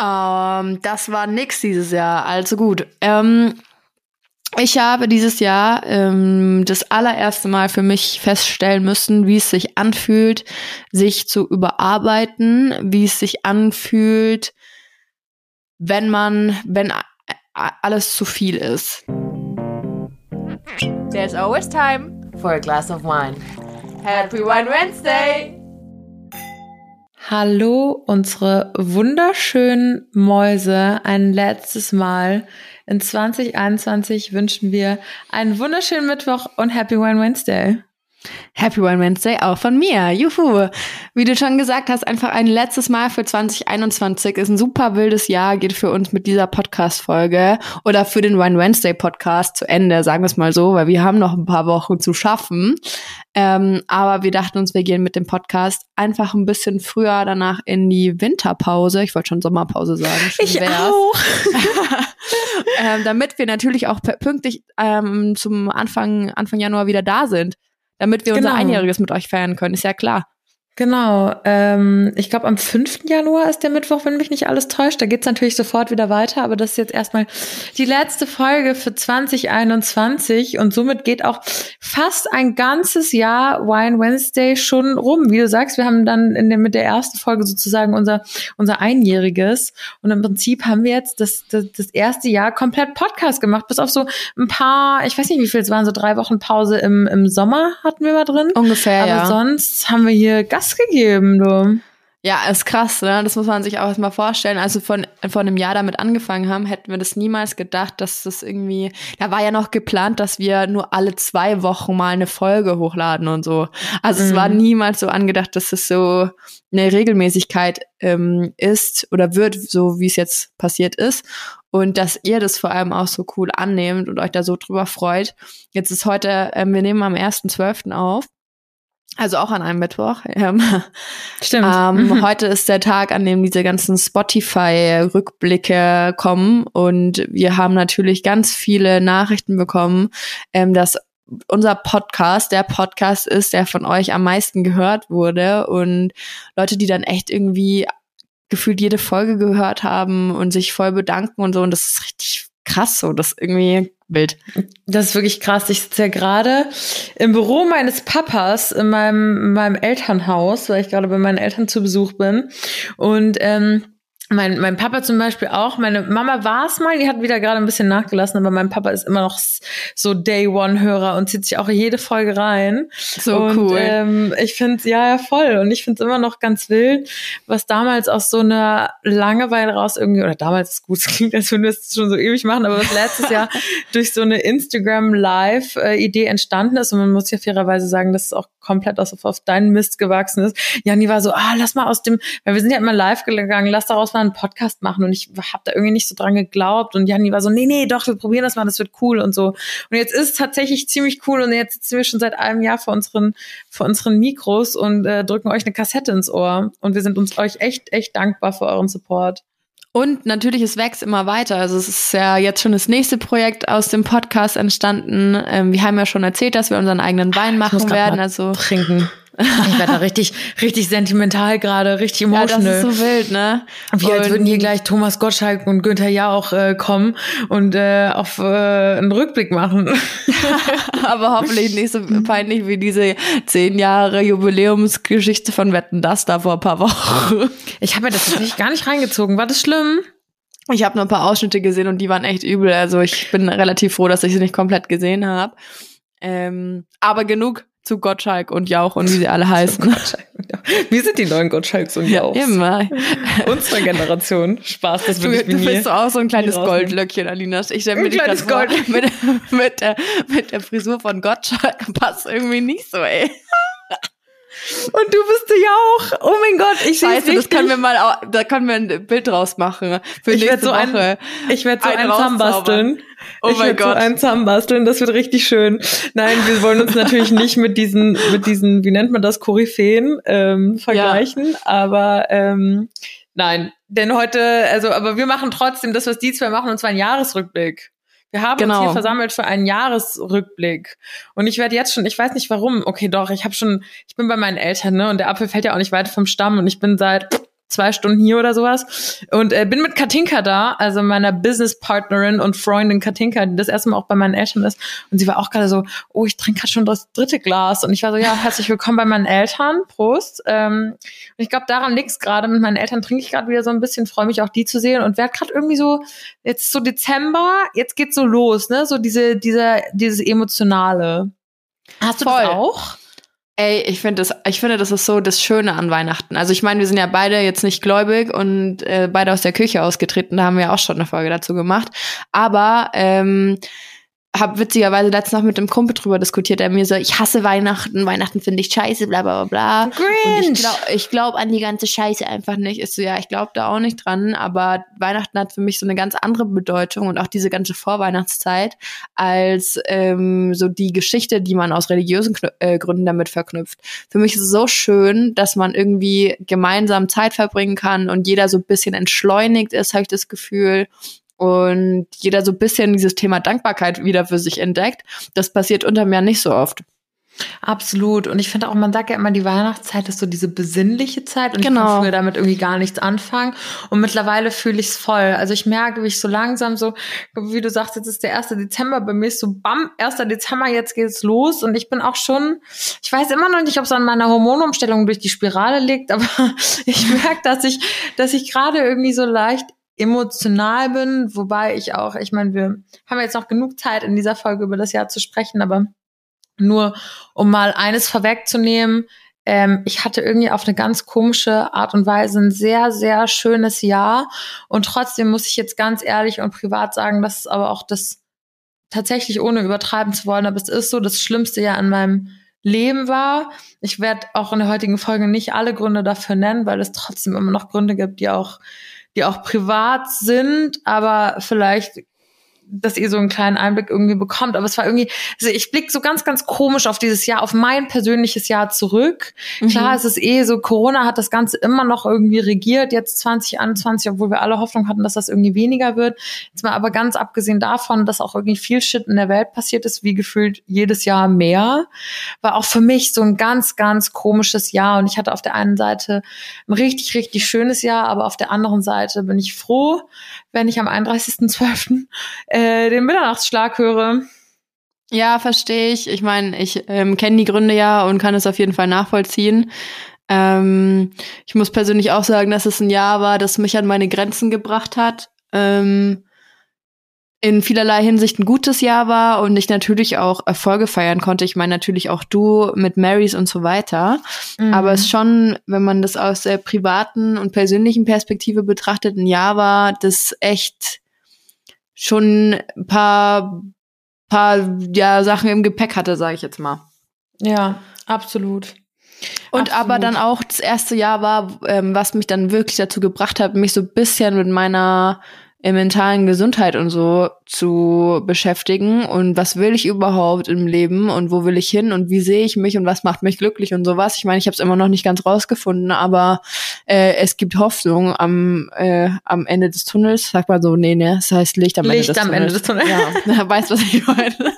Ähm, das war nix dieses Jahr, also gut. Ähm, ich habe dieses Jahr ähm, das allererste Mal für mich feststellen müssen, wie es sich anfühlt, sich zu überarbeiten, wie es sich anfühlt, wenn man, wenn alles zu viel ist. There's always time for a glass of wine. Happy Wine Wednesday! Hallo, unsere wunderschönen Mäuse. Ein letztes Mal in 2021 wünschen wir einen wunderschönen Mittwoch und Happy Wine Wednesday. Happy One Wednesday auch von mir. Juhu. Wie du schon gesagt hast, einfach ein letztes Mal für 2021. Ist ein super wildes Jahr, geht für uns mit dieser Podcast-Folge oder für den One Wednesday Podcast zu Ende, sagen wir es mal so, weil wir haben noch ein paar Wochen zu schaffen. Ähm, aber wir dachten uns, wir gehen mit dem Podcast einfach ein bisschen früher danach in die Winterpause. Ich wollte schon Sommerpause sagen. ich wär's. auch. ähm, damit wir natürlich auch pünktlich ähm, zum Anfang, Anfang Januar wieder da sind damit wir genau. unser Einjähriges mit euch feiern können. Ist ja klar. Genau. Ähm, ich glaube, am 5. Januar ist der Mittwoch, wenn mich nicht alles täuscht. Da geht's natürlich sofort wieder weiter, aber das ist jetzt erstmal die letzte Folge für 2021 und somit geht auch fast ein ganzes Jahr Wine Wednesday schon rum. Wie du sagst, wir haben dann in der, mit der ersten Folge sozusagen unser, unser Einjähriges und im Prinzip haben wir jetzt das, das, das erste Jahr komplett Podcast gemacht, bis auf so ein paar, ich weiß nicht, wie viel es waren, so drei Wochen Pause im, im Sommer hatten wir mal drin. Ungefähr, aber ja. sonst haben wir hier Gast Gegeben, du. Ja, ist krass, ne? Das muss man sich auch erstmal vorstellen. Also von, von einem Jahr damit angefangen haben, hätten wir das niemals gedacht, dass das irgendwie, da war ja noch geplant, dass wir nur alle zwei Wochen mal eine Folge hochladen und so. Also mhm. es war mhm. niemals so angedacht, dass es so eine Regelmäßigkeit ähm, ist oder wird, so wie es jetzt passiert ist. Und dass ihr das vor allem auch so cool annehmt und euch da so drüber freut. Jetzt ist heute, ähm, wir nehmen am 1.12. auf. Also auch an einem Mittwoch. Ähm, Stimmt. Ähm, mhm. Heute ist der Tag, an dem diese ganzen Spotify-Rückblicke kommen. Und wir haben natürlich ganz viele Nachrichten bekommen, ähm, dass unser Podcast der Podcast ist, der von euch am meisten gehört wurde. Und Leute, die dann echt irgendwie gefühlt jede Folge gehört haben und sich voll bedanken und so. Und das ist richtig krass so. Das irgendwie wild. Das ist wirklich krass. Ich sitze ja gerade im Büro meines Papas in meinem, in meinem Elternhaus, weil ich gerade bei meinen Eltern zu Besuch bin. Und ähm, mein, mein Papa zum Beispiel auch. Meine Mama war es mal, die hat wieder gerade ein bisschen nachgelassen, aber mein Papa ist immer noch so Day One-Hörer und zieht sich auch jede Folge rein. So und, cool. Ähm, ich finde ja, ja, voll. Und ich finde es immer noch ganz wild, was damals aus so einer Langeweile raus irgendwie, oder damals ist gut, es klingt, als würden wir es schon so ewig machen, aber was letztes Jahr durch so eine Instagram-Live-Idee entstanden ist. Und man muss ja fairerweise sagen, dass es auch komplett aus, auf deinen Mist gewachsen ist. Jani war so, ah, lass mal aus dem, weil wir sind ja immer live gegangen, lass daraus mal mal einen Podcast machen und ich habe da irgendwie nicht so dran geglaubt und Janni war so, nee, nee, doch, wir probieren das mal, das wird cool und so. Und jetzt ist es tatsächlich ziemlich cool und jetzt sitzen wir schon seit einem Jahr vor unseren, vor unseren Mikros und äh, drücken euch eine Kassette ins Ohr und wir sind uns euch echt, echt dankbar für euren Support. Und natürlich, es wächst immer weiter. Also es ist ja jetzt schon das nächste Projekt aus dem Podcast entstanden. Ähm, wir haben ja schon erzählt, dass wir unseren eigenen Wein machen werden. Also trinken. Ich werde da richtig, richtig sentimental gerade, richtig emotional. Ja, das ist so wild, ne? Wie und als würden hier gleich Thomas Gottschalk und Günther ja auch äh, kommen und äh, auf äh, einen Rückblick machen. Aber hoffentlich nicht so peinlich wie diese zehn Jahre Jubiläumsgeschichte von Wetten das da vor ein paar Wochen. Ich habe mir das tatsächlich gar nicht reingezogen. War das schlimm? Ich habe nur ein paar Ausschnitte gesehen und die waren echt übel. Also ich bin relativ froh, dass ich sie nicht komplett gesehen habe. Ähm, aber genug zu Gottschalk und Jauch und wie sie alle heißen. Wie sind die neuen Gottschalks und Jauchs? Ja, immer. Unsere Generation. Spaß, das will du, ich mir Du bist so auch so ein kleines Goldlöckchen, Alina. Ich stelle mir dich das Gold. Mit, mit, der, mit der Frisur von Gottschalk passt irgendwie nicht so, ey. Und du bist ja auch. Oh mein Gott, ich weiß das können wir mal, da können wir ein Bild draus machen für ich nächste so Woche. Ein, ich werde so ein zusammenbasteln. Oh ich mein Gott. so einen zusammenbasteln, das wird richtig schön. Nein, wir wollen uns natürlich nicht mit diesen, mit diesen, wie nennt man das, Koryphäen ähm, vergleichen, ja. aber ähm, nein, denn heute, also, aber wir machen trotzdem das, was die zwei machen, und zwar einen Jahresrückblick. Wir haben genau. uns hier versammelt für einen Jahresrückblick. Und ich werde jetzt schon, ich weiß nicht warum, okay, doch, ich habe schon, ich bin bei meinen Eltern, ne? Und der Apfel fällt ja auch nicht weit vom Stamm und ich bin seit zwei Stunden hier oder sowas. Und äh, bin mit Katinka da, also meiner Business-Partnerin und Freundin Katinka, die das erste Mal auch bei meinen Eltern ist. Und sie war auch gerade so, oh, ich trinke gerade schon das dritte Glas. Und ich war so, ja, herzlich willkommen bei meinen Eltern. Prost. Ähm, und ich glaube, daran liegt's gerade. Mit meinen Eltern trinke ich gerade wieder so ein bisschen, freue mich auch die zu sehen und werde gerade irgendwie so, jetzt so Dezember, jetzt geht's so los, ne? So diese, dieser, dieses Emotionale. Hast du Voll. das auch? Ey, ich finde das, ich finde, das ist so das Schöne an Weihnachten. Also ich meine, wir sind ja beide jetzt nicht gläubig und äh, beide aus der Küche ausgetreten, da haben wir auch schon eine Folge dazu gemacht. Aber ähm, habe witzigerweise letztens noch mit einem Kumpel drüber diskutiert, der mir so, ich hasse Weihnachten, Weihnachten finde ich scheiße, bla bla bla bla. Und ich glaube glaub an die ganze Scheiße einfach nicht. Ist so, ja, ich glaube da auch nicht dran, aber Weihnachten hat für mich so eine ganz andere Bedeutung und auch diese ganze Vorweihnachtszeit als ähm, so die Geschichte, die man aus religiösen Knü äh, Gründen damit verknüpft. Für mich ist es so schön, dass man irgendwie gemeinsam Zeit verbringen kann und jeder so ein bisschen entschleunigt ist, habe ich das Gefühl und jeder so ein bisschen dieses Thema Dankbarkeit wieder für sich entdeckt. Das passiert unterm Jahr nicht so oft. Absolut. Und ich finde auch, man sagt ja immer, die Weihnachtszeit ist so diese besinnliche Zeit und Genau. ich kann früher damit irgendwie gar nichts anfangen. Und mittlerweile fühle ich es voll. Also ich merke, wie ich so langsam so, wie du sagst, jetzt ist der 1. Dezember, bei mir ist so, bam, 1. Dezember, jetzt geht's los. Und ich bin auch schon, ich weiß immer noch nicht, ob es an meiner Hormonumstellung durch die Spirale liegt, aber ich merke, dass ich, dass ich gerade irgendwie so leicht emotional bin, wobei ich auch, ich meine, wir haben jetzt noch genug Zeit in dieser Folge über das Jahr zu sprechen, aber nur um mal eines vorwegzunehmen, ähm, ich hatte irgendwie auf eine ganz komische Art und Weise ein sehr, sehr schönes Jahr. Und trotzdem muss ich jetzt ganz ehrlich und privat sagen, dass es aber auch das tatsächlich ohne übertreiben zu wollen, aber es ist so, das schlimmste Jahr in meinem Leben war. Ich werde auch in der heutigen Folge nicht alle Gründe dafür nennen, weil es trotzdem immer noch Gründe gibt, die auch, die auch privat sind, aber vielleicht dass ihr so einen kleinen Einblick irgendwie bekommt. Aber es war irgendwie, also ich blicke so ganz, ganz komisch auf dieses Jahr, auf mein persönliches Jahr zurück. Klar, es ist eh so, Corona hat das Ganze immer noch irgendwie regiert, jetzt 2021, obwohl wir alle Hoffnung hatten, dass das irgendwie weniger wird. Jetzt mal aber ganz abgesehen davon, dass auch irgendwie viel Shit in der Welt passiert ist, wie gefühlt jedes Jahr mehr, war auch für mich so ein ganz, ganz komisches Jahr. Und ich hatte auf der einen Seite ein richtig, richtig schönes Jahr, aber auf der anderen Seite bin ich froh, wenn ich am 31.12. Äh, den Mitternachtsschlag höre. Ja, verstehe ich. Ich meine, ich ähm, kenne die Gründe ja und kann es auf jeden Fall nachvollziehen. Ähm, ich muss persönlich auch sagen, dass es ein Jahr war, das mich an meine Grenzen gebracht hat. Ähm, in vielerlei Hinsicht ein gutes Jahr war und ich natürlich auch Erfolge feiern konnte. Ich meine natürlich auch du mit Marys und so weiter. Mhm. Aber es schon, wenn man das aus der privaten und persönlichen Perspektive betrachtet, ein Jahr war, das echt schon ein paar, paar ja, Sachen im Gepäck hatte, sage ich jetzt mal. Ja, absolut. Und aber Absolut. dann auch das erste Jahr war, ähm, was mich dann wirklich dazu gebracht hat, mich so ein bisschen mit meiner äh, mentalen Gesundheit und so zu beschäftigen und was will ich überhaupt im Leben und wo will ich hin und wie sehe ich mich und was macht mich glücklich und sowas. Ich meine, ich habe es immer noch nicht ganz rausgefunden, aber äh, es gibt Hoffnung am äh, am Ende des Tunnels. Sag mal so, nee, ne, das heißt Licht am Licht Ende des am Tunnels. Ende des Tunnels. Ja, weißt was ich meine.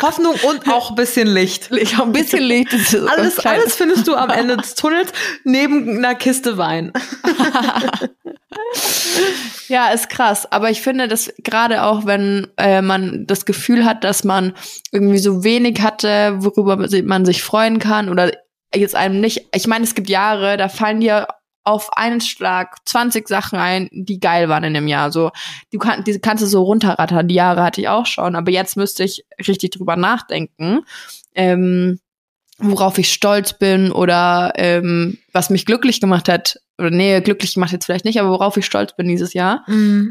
Hoffnung und auch ein bisschen Licht. Ich ein bisschen Licht. Alles, alles findest du am Ende des Tunnels neben einer Kiste Wein. Ja, ist krass. Aber ich finde, dass gerade auch, wenn äh, man das Gefühl hat, dass man irgendwie so wenig hatte, worüber man sich freuen kann oder jetzt einem nicht. Ich meine, es gibt Jahre, da fallen dir auf einen Schlag 20 Sachen ein, die geil waren in dem Jahr. So, du kann, die kannst du so runterrattern. Die Jahre hatte ich auch schon, aber jetzt müsste ich richtig drüber nachdenken. Ähm, worauf ich stolz bin oder ähm, was mich glücklich gemacht hat. Oder nee, glücklich gemacht jetzt vielleicht nicht, aber worauf ich stolz bin dieses Jahr.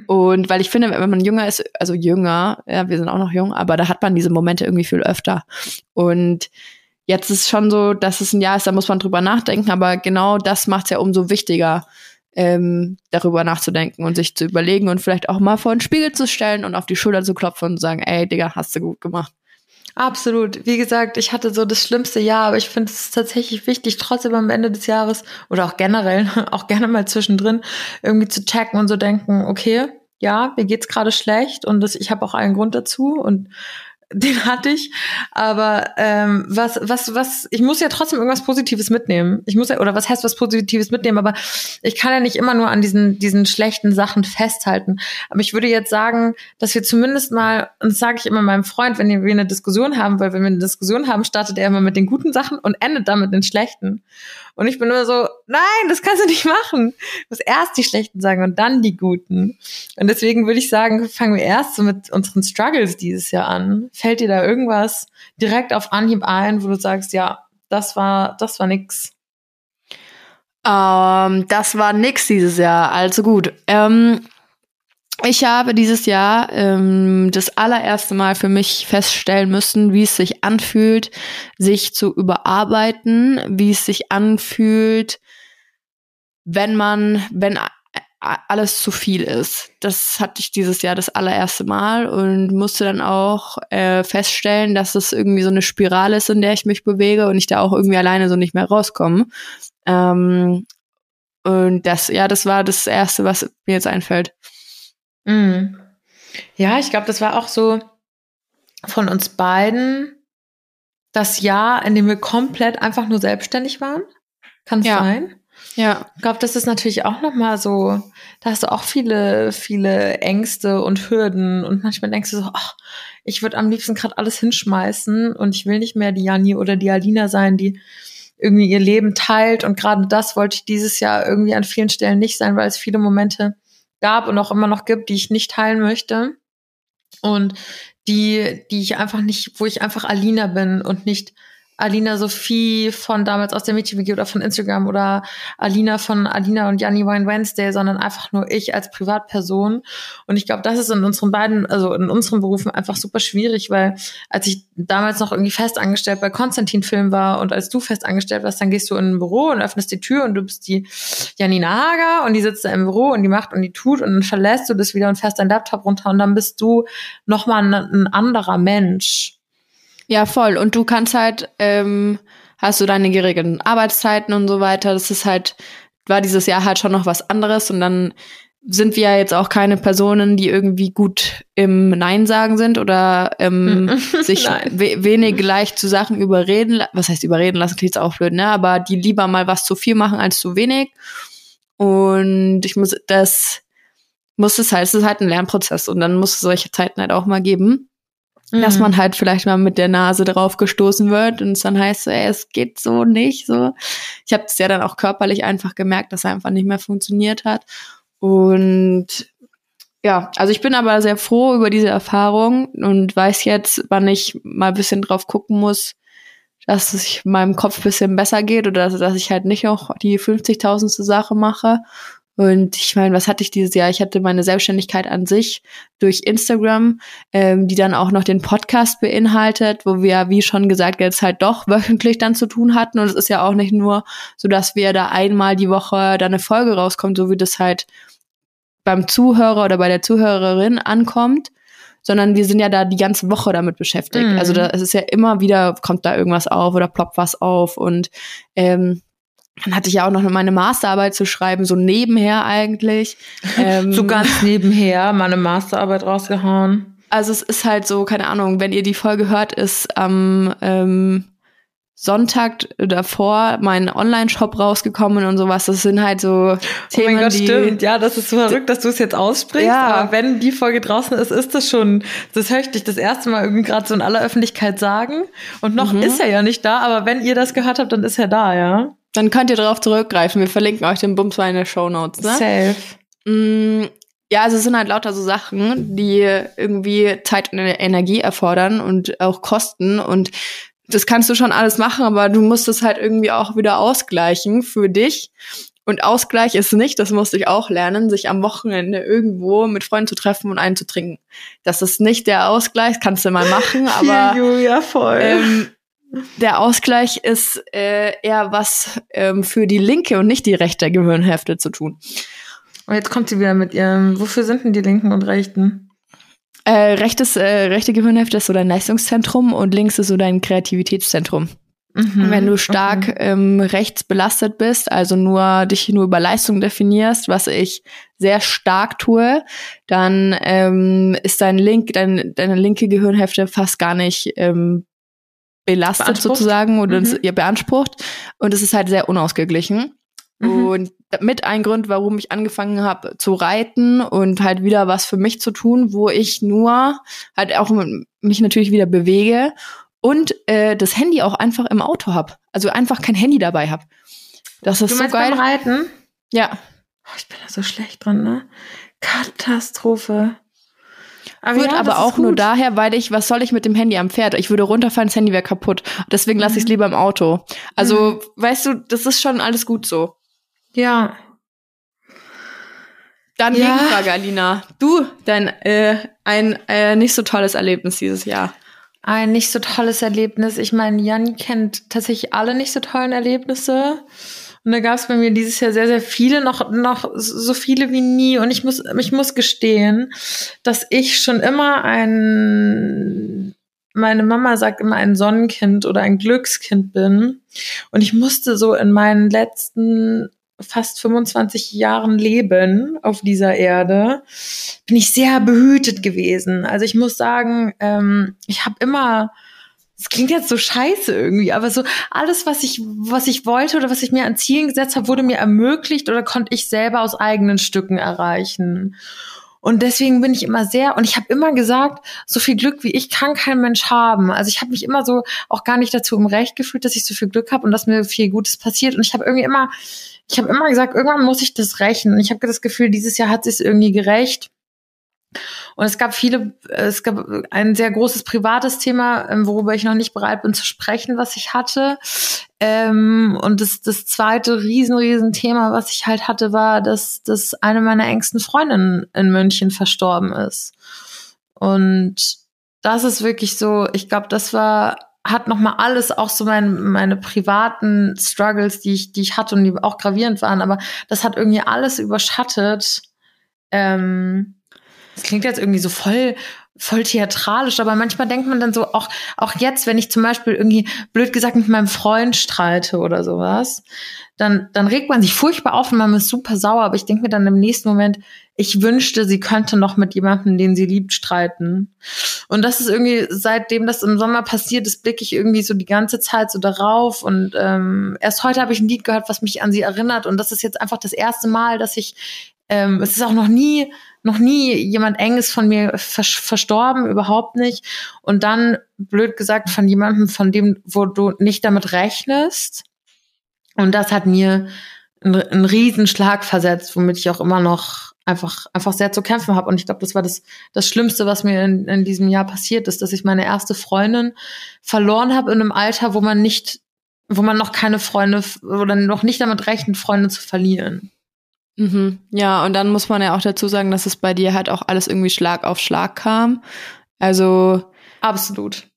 Und weil ich finde, wenn man jünger ist, also jünger, ja, wir sind auch noch jung, aber da hat man diese Momente irgendwie viel öfter. Und jetzt ist schon so, dass es ein Jahr ist, da muss man drüber nachdenken, aber genau das macht es ja umso wichtiger, ähm, darüber nachzudenken und sich zu überlegen und vielleicht auch mal vor den Spiegel zu stellen und auf die Schulter zu klopfen und sagen, ey, Digga, hast du gut gemacht. Absolut. Wie gesagt, ich hatte so das schlimmste Jahr, aber ich finde es tatsächlich wichtig, trotzdem am Ende des Jahres oder auch generell, auch gerne mal zwischendrin, irgendwie zu checken und so denken, okay, ja, mir geht's gerade schlecht und das, ich habe auch einen Grund dazu und den hatte ich. Aber ähm, was, was, was, ich muss ja trotzdem irgendwas Positives mitnehmen. Ich muss ja, oder was heißt was Positives mitnehmen, aber ich kann ja nicht immer nur an diesen, diesen schlechten Sachen festhalten. Aber ich würde jetzt sagen, dass wir zumindest mal, und das sage ich immer meinem Freund, wenn wir eine Diskussion haben, weil wenn wir eine Diskussion haben, startet er immer mit den guten Sachen und endet dann mit den schlechten. Und ich bin nur so, nein, das kannst du nicht machen. Du musst erst die schlechten sagen und dann die guten. Und deswegen würde ich sagen, fangen wir erst so mit unseren Struggles dieses Jahr an. Fällt dir da irgendwas direkt auf Anhieb ein, wo du sagst, ja, das war, das war nix? Ähm, das war nix dieses Jahr. Also gut. Ähm, ich habe dieses Jahr ähm, das allererste Mal für mich feststellen müssen, wie es sich anfühlt, sich zu überarbeiten, wie es sich anfühlt, wenn man, wenn alles zu viel ist. Das hatte ich dieses Jahr das allererste Mal und musste dann auch äh, feststellen, dass es irgendwie so eine Spirale ist, in der ich mich bewege und ich da auch irgendwie alleine so nicht mehr rauskomme. Ähm, und das, ja, das war das Erste, was mir jetzt einfällt. Mhm. Ja, ich glaube, das war auch so von uns beiden das Jahr, in dem wir komplett einfach nur selbstständig waren. Kann es Ja. sein? Ja. Ich glaube, das ist natürlich auch noch mal so, da hast du auch viele, viele Ängste und Hürden und manchmal denkst du so, ach, ich würde am liebsten gerade alles hinschmeißen und ich will nicht mehr die Jani oder die Alina sein, die irgendwie ihr Leben teilt und gerade das wollte ich dieses Jahr irgendwie an vielen Stellen nicht sein, weil es viele Momente gab und auch immer noch gibt, die ich nicht teilen möchte. Und die, die ich einfach nicht, wo ich einfach Alina bin und nicht Alina Sophie von damals aus der Mädchen-WG oder von Instagram oder Alina von Alina und Janni Wine Wednesday, sondern einfach nur ich als Privatperson. Und ich glaube, das ist in unseren beiden, also in unseren Berufen einfach super schwierig, weil als ich damals noch irgendwie festangestellt bei Konstantin Film war und als du festangestellt warst, dann gehst du in ein Büro und öffnest die Tür und du bist die Janina Hager und die sitzt da im Büro und die macht und die tut und dann verlässt du das wieder und fährst deinen Laptop runter und dann bist du nochmal ein, ein anderer Mensch. Ja, voll. Und du kannst halt, ähm, hast du deine geregelten Arbeitszeiten und so weiter. Das ist halt, war dieses Jahr halt schon noch was anderes. Und dann sind wir ja jetzt auch keine Personen, die irgendwie gut im Nein sagen sind oder ähm, sich we wenig leicht zu Sachen überreden. Was heißt überreden lassen? Klingt jetzt auch blöd, ne? Aber die lieber mal was zu viel machen als zu wenig. Und ich muss, das muss es halt, es ist halt ein Lernprozess und dann muss es solche Zeiten halt auch mal geben dass Mhm. man halt vielleicht mal mit der Nase drauf gestoßen wird und es dann heißt, so, ey, es geht so nicht so. Ich habe es ja dann auch körperlich einfach gemerkt, dass er einfach nicht mehr funktioniert hat und ja, also ich bin aber sehr froh über diese Erfahrung und weiß jetzt, wann ich mal ein bisschen drauf gucken muss, dass es meinem Kopf ein bisschen besser geht oder dass, dass ich halt nicht noch die 50.000. Sache mache. Und ich meine, was hatte ich dieses Jahr? Ich hatte meine Selbstständigkeit an sich durch Instagram, ähm, die dann auch noch den Podcast beinhaltet, wo wir, wie schon gesagt, jetzt halt doch wöchentlich dann zu tun hatten. Und es ist ja auch nicht nur so, dass wir da einmal die Woche da eine Folge rauskommt, so wie das halt beim Zuhörer oder bei der Zuhörerin ankommt, sondern wir sind ja da die ganze Woche damit beschäftigt. Mhm. Also da es ist ja immer wieder, kommt da irgendwas auf oder ploppt was auf und ähm, dann hatte ich ja auch noch meine Masterarbeit zu schreiben, so nebenher eigentlich. Ähm, so ganz nebenher meine Masterarbeit rausgehauen. also es ist halt so, keine Ahnung, wenn ihr die Folge hört, ist am ähm, Sonntag davor mein Online-Shop rausgekommen und sowas. Das sind halt so Themen, oh mein Gott, die stimmt. Ja, das ist so verrückt, dass du es jetzt aussprichst. Ja. Aber wenn die Folge draußen ist, ist das schon, das höre ich dich das erste Mal irgendwie gerade so in aller Öffentlichkeit sagen. Und noch Mhm. ist er ja nicht da, aber wenn ihr das gehört habt, dann ist er da, ja? Dann könnt ihr darauf zurückgreifen. Wir verlinken euch den Bums mal in den Show Notes. Ne? Safe. Mm, ja, also es sind halt lauter so Sachen, die irgendwie Zeit und Energie erfordern und auch kosten. Und das kannst du schon alles machen, aber du musst es halt irgendwie auch wieder ausgleichen für dich. Und Ausgleich ist nicht, das musste ich auch lernen, sich am Wochenende irgendwo mit Freunden zu treffen und einen zu trinken. Das ist nicht der Ausgleich, kannst du mal machen, aber Julia, voll. ähm, der Ausgleich ist äh, eher was ähm, für die linke und nicht die rechte Gehirnhälfte zu tun. und jetzt kommt sie wieder mit ihrem, wofür sind denn die Linken und Rechten? Äh, rechtes, äh, rechte Gehirnhälfte ist so dein Leistungszentrum und links ist so dein Kreativitätszentrum. Mhm. Wenn du stark ähm, rechts belastet bist, also nur dich nur über Leistung definierst, was ich sehr stark tue, dann ähm, ist dein Link, dein, deine linke Gehirnhälfte fast gar nicht ähm, belastet sozusagen oder Mhm. ja, beansprucht. Und es ist halt sehr unausgeglichen. Mhm. Und mit ein Grund, warum ich angefangen habe zu reiten und halt wieder was für mich zu tun, wo ich nur halt auch mich natürlich wieder bewege und äh, das Handy auch einfach im Auto hab. Also einfach kein Handy dabei hab. Das ist Du so geil. beim Reiten? Ja. Oh, ich bin da so schlecht dran, ne? Katastrophe. Aber Gut, ja, aber auch nur daher, weil ich, was soll ich mit dem Handy am Pferd? Ich würde runterfallen, das Handy wäre kaputt. Deswegen lasse ich Mhm. es lieber im Auto. Also, weißt du, das ist schon alles gut so. Ja. Dann Ja. Gegenfrage, Alina. Du, dein äh, ein äh, nicht so tolles Erlebnis dieses Jahr. Ein nicht so tolles Erlebnis. Ich meine, Jan kennt tatsächlich alle nicht so tollen Erlebnisse. Und da gab es bei mir dieses Jahr sehr, sehr viele, noch, noch so viele wie nie. Und ich muss, ich muss gestehen, dass ich schon immer ein, meine Mama sagt immer ein Sonnenkind oder ein Glückskind bin. Und ich musste so in meinen letzten fast 25 Jahren Leben auf dieser Erde, bin ich sehr behütet gewesen. Also ich muss sagen, ähm, ich habe immer, es klingt jetzt so scheiße irgendwie, aber so alles, was ich, was ich wollte oder was ich mir an Zielen gesetzt habe, wurde mir ermöglicht oder konnte ich selber aus eigenen Stücken erreichen. Und deswegen bin ich immer sehr, und ich habe immer gesagt, so viel Glück wie ich kann kein Mensch haben. Also ich habe mich immer so auch gar nicht dazu im Recht gefühlt, dass ich so viel Glück habe und dass mir viel Gutes passiert. Und ich habe irgendwie immer, ich habe immer gesagt, irgendwann muss ich das rächen. Und ich habe das Gefühl, dieses Jahr hat sich irgendwie gerecht. Und es gab viele, es gab ein sehr großes privates Thema, ähm, worüber ich noch nicht bereit bin zu sprechen, was ich hatte. Ähm, und das, das zweite riesen, riesen Thema, was ich halt hatte, war, dass, dass eine meiner engsten Freundinnen in München verstorben ist. Und das ist wirklich so, ich glaube, das war, hat noch mal alles, auch so mein, meine privaten Struggles, die ich, die ich hatte und die auch gravierend waren, aber das hat irgendwie alles überschattet. Ähm, das klingt jetzt irgendwie so voll, voll theatralisch, aber manchmal denkt man dann so, auch, auch jetzt, wenn ich zum Beispiel irgendwie, blöd gesagt, mit meinem Freund streite oder sowas, dann, dann regt man sich furchtbar auf und man ist super sauer, aber ich denke mir dann im nächsten Moment, ich wünschte, sie könnte noch mit jemandem, den sie liebt, streiten. Und das ist irgendwie, seitdem das im Sommer passiert ist, blicke ich irgendwie so die ganze Zeit so darauf. Und ähm, erst heute habe ich ein Lied gehört, was mich an sie erinnert. Und das ist jetzt einfach das erste Mal, dass ich, ähm, es ist auch noch nie, noch nie jemand Enges von mir vers verstorben, überhaupt nicht. Und dann, blöd gesagt, von jemandem, von dem, wo du nicht damit rechnest. Und das hat mir einen, Riesenschlag versetzt, womit ich auch immer noch einfach, einfach sehr zu kämpfen habe. Und ich glaube, das war das, das Schlimmste, was mir in, in diesem Jahr passiert ist, dass ich meine erste Freundin verloren habe in einem Alter, wo man nicht, wo man noch keine Freunde oder noch nicht damit rechnet, Freunde zu verlieren. Mhm. Ja, und dann muss man ja auch dazu sagen, dass es bei dir halt auch alles irgendwie Schlag auf Schlag kam. Also, Absolut.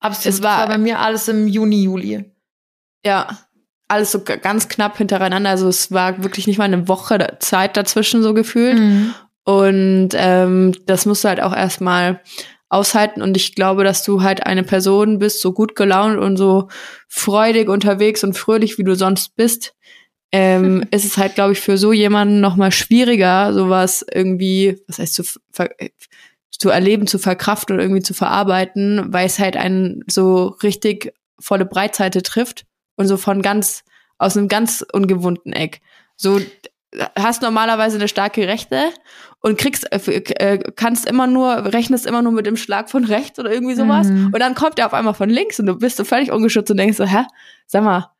Absolut. Es war- war bei mir alles im Juni, Juli. ja, alles so ganz knapp hintereinander. Also es war wirklich nicht mal eine Woche Zeit dazwischen so gefühlt. Mhm. Und ähm, das musst du halt auch erstmal aushalten. Und ich glaube, dass du halt eine Person bist, so gut gelaunt und so freudig unterwegs und fröhlich, wie du sonst bist. Ähm, ist es halt, glaube ich, für so jemanden noch mal schwieriger, sowas irgendwie, was heißt zu, ver zu erleben, zu verkraften oder irgendwie zu verarbeiten, weil es halt einen so richtig volle Breitseite trifft und so von ganz, aus einem ganz ungewohnten Eck. So, hast normalerweise eine starke Rechte und kriegst, äh, äh, kannst immer nur, rechnest immer nur mit dem Schlag von rechts oder irgendwie sowas. Mhm. Und dann kommt er auf einmal von links und du bist so völlig ungeschützt und denkst so, hä? Sag mal,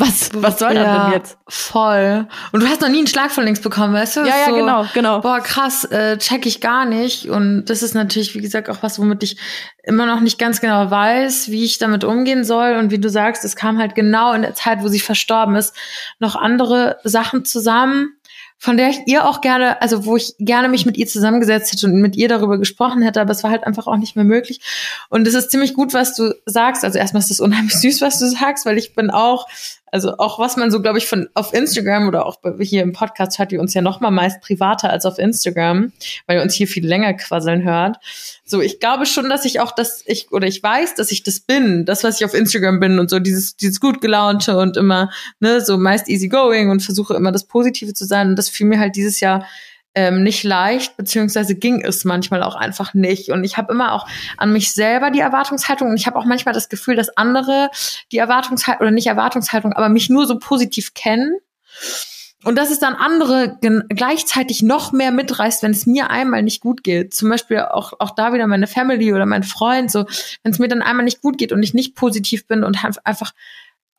was, was soll das ja, denn jetzt? Voll. Und du hast noch nie einen Schlag von links bekommen, weißt du? Ja, ja, so, genau, genau. Boah, krass, äh, check ich gar nicht. Und das ist natürlich, wie gesagt, auch was, womit ich immer noch nicht ganz genau weiß, wie ich damit umgehen soll. Und wie du sagst, es kam halt genau in der Zeit, wo sie verstorben ist, noch andere Sachen zusammen, von der ich ihr auch gerne, also wo ich gerne mich mit ihr zusammengesetzt hätte und mit ihr darüber gesprochen hätte, aber es war halt einfach auch nicht mehr möglich. Und es ist ziemlich gut, was du sagst. Also erstmal ist es unheimlich süß, was du sagst, weil ich bin auch, Also auch was man so, glaube ich, von auf Instagram oder auch hier im Podcast hört ihr uns ja noch mal meist privater als auf Instagram, weil ihr uns hier viel länger quasseln hört. So, ich glaube schon, dass ich auch das, ich, oder ich weiß, dass ich das bin, das, was ich auf Instagram bin und so dieses, dieses gut gelaunte und immer, ne, so meist easy going und versuche immer das Positive zu sein. Und das fiel mir halt dieses Jahr ähm, nicht leicht, beziehungsweise ging es manchmal auch einfach nicht. Und ich habe immer auch an mich selber die Erwartungshaltung und ich habe auch manchmal das Gefühl, dass andere die Erwartungshaltung oder nicht Erwartungshaltung, aber mich nur so positiv kennen. Und dass es dann andere gleichzeitig noch mehr mitreißt, wenn es mir einmal nicht gut geht. Zum Beispiel auch, auch da wieder meine Family oder mein Freund, so, wenn es mir dann einmal nicht gut geht und ich nicht positiv bin und einfach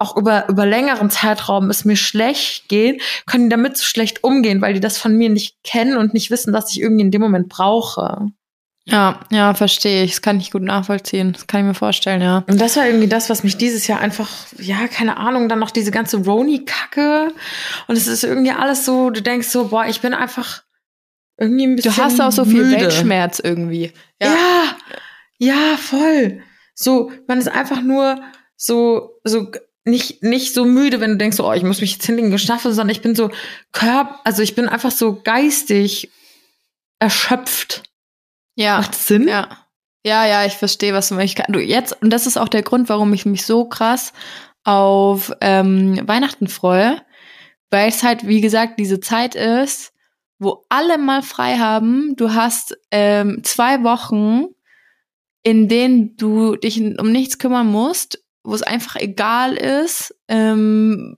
auch über, über längeren Zeitraum es mir schlecht geht, können die damit so schlecht umgehen, weil die das von mir nicht kennen und nicht wissen, was ich irgendwie in dem Moment brauche. Ja, ja, verstehe ich. Das kann ich gut nachvollziehen. Das kann ich mir vorstellen, ja. Und das war irgendwie das, was mich dieses Jahr einfach, ja, keine Ahnung, dann noch diese ganze Roni-Kacke. Und es ist irgendwie alles so, du denkst so, boah, ich bin einfach irgendwie ein bisschen. Du hast auch so viel müde. Weltschmerz irgendwie. Ja. ja, ja, voll. So, man ist einfach nur so, so nicht, nicht so müde, wenn du denkst, oh, ich muss mich jetzt hinlegen geschlafen, sondern ich bin so körp, also ich bin einfach so geistig erschöpft. Ja. Macht Sinn? Ja. Ja, ja, ich verstehe, was du möchtest. Du jetzt, und das ist auch der Grund, warum ich mich so krass auf ähm, Weihnachten freue, weil es halt, wie gesagt, diese Zeit ist, wo alle mal frei haben. Du hast ähm, zwei Wochen, in denen du dich um nichts kümmern musst wo es einfach egal ist, ähm,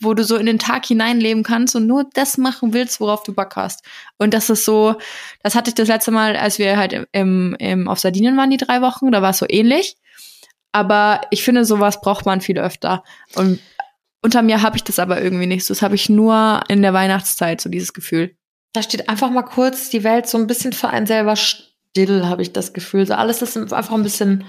wo du so in den Tag hineinleben kannst und nur das machen willst, worauf du Bock hast. Und das ist so, das hatte ich das letzte Mal, als wir halt im, im, auf Sardinien waren, die drei Wochen, da war es so ähnlich. Aber ich finde, sowas braucht man viel öfter. Und unter mir habe ich das aber irgendwie nicht. Das habe ich nur in der Weihnachtszeit, so dieses Gefühl. Da steht einfach mal kurz die Welt so ein bisschen für einen selber still, habe ich das Gefühl. So alles ist einfach ein bisschen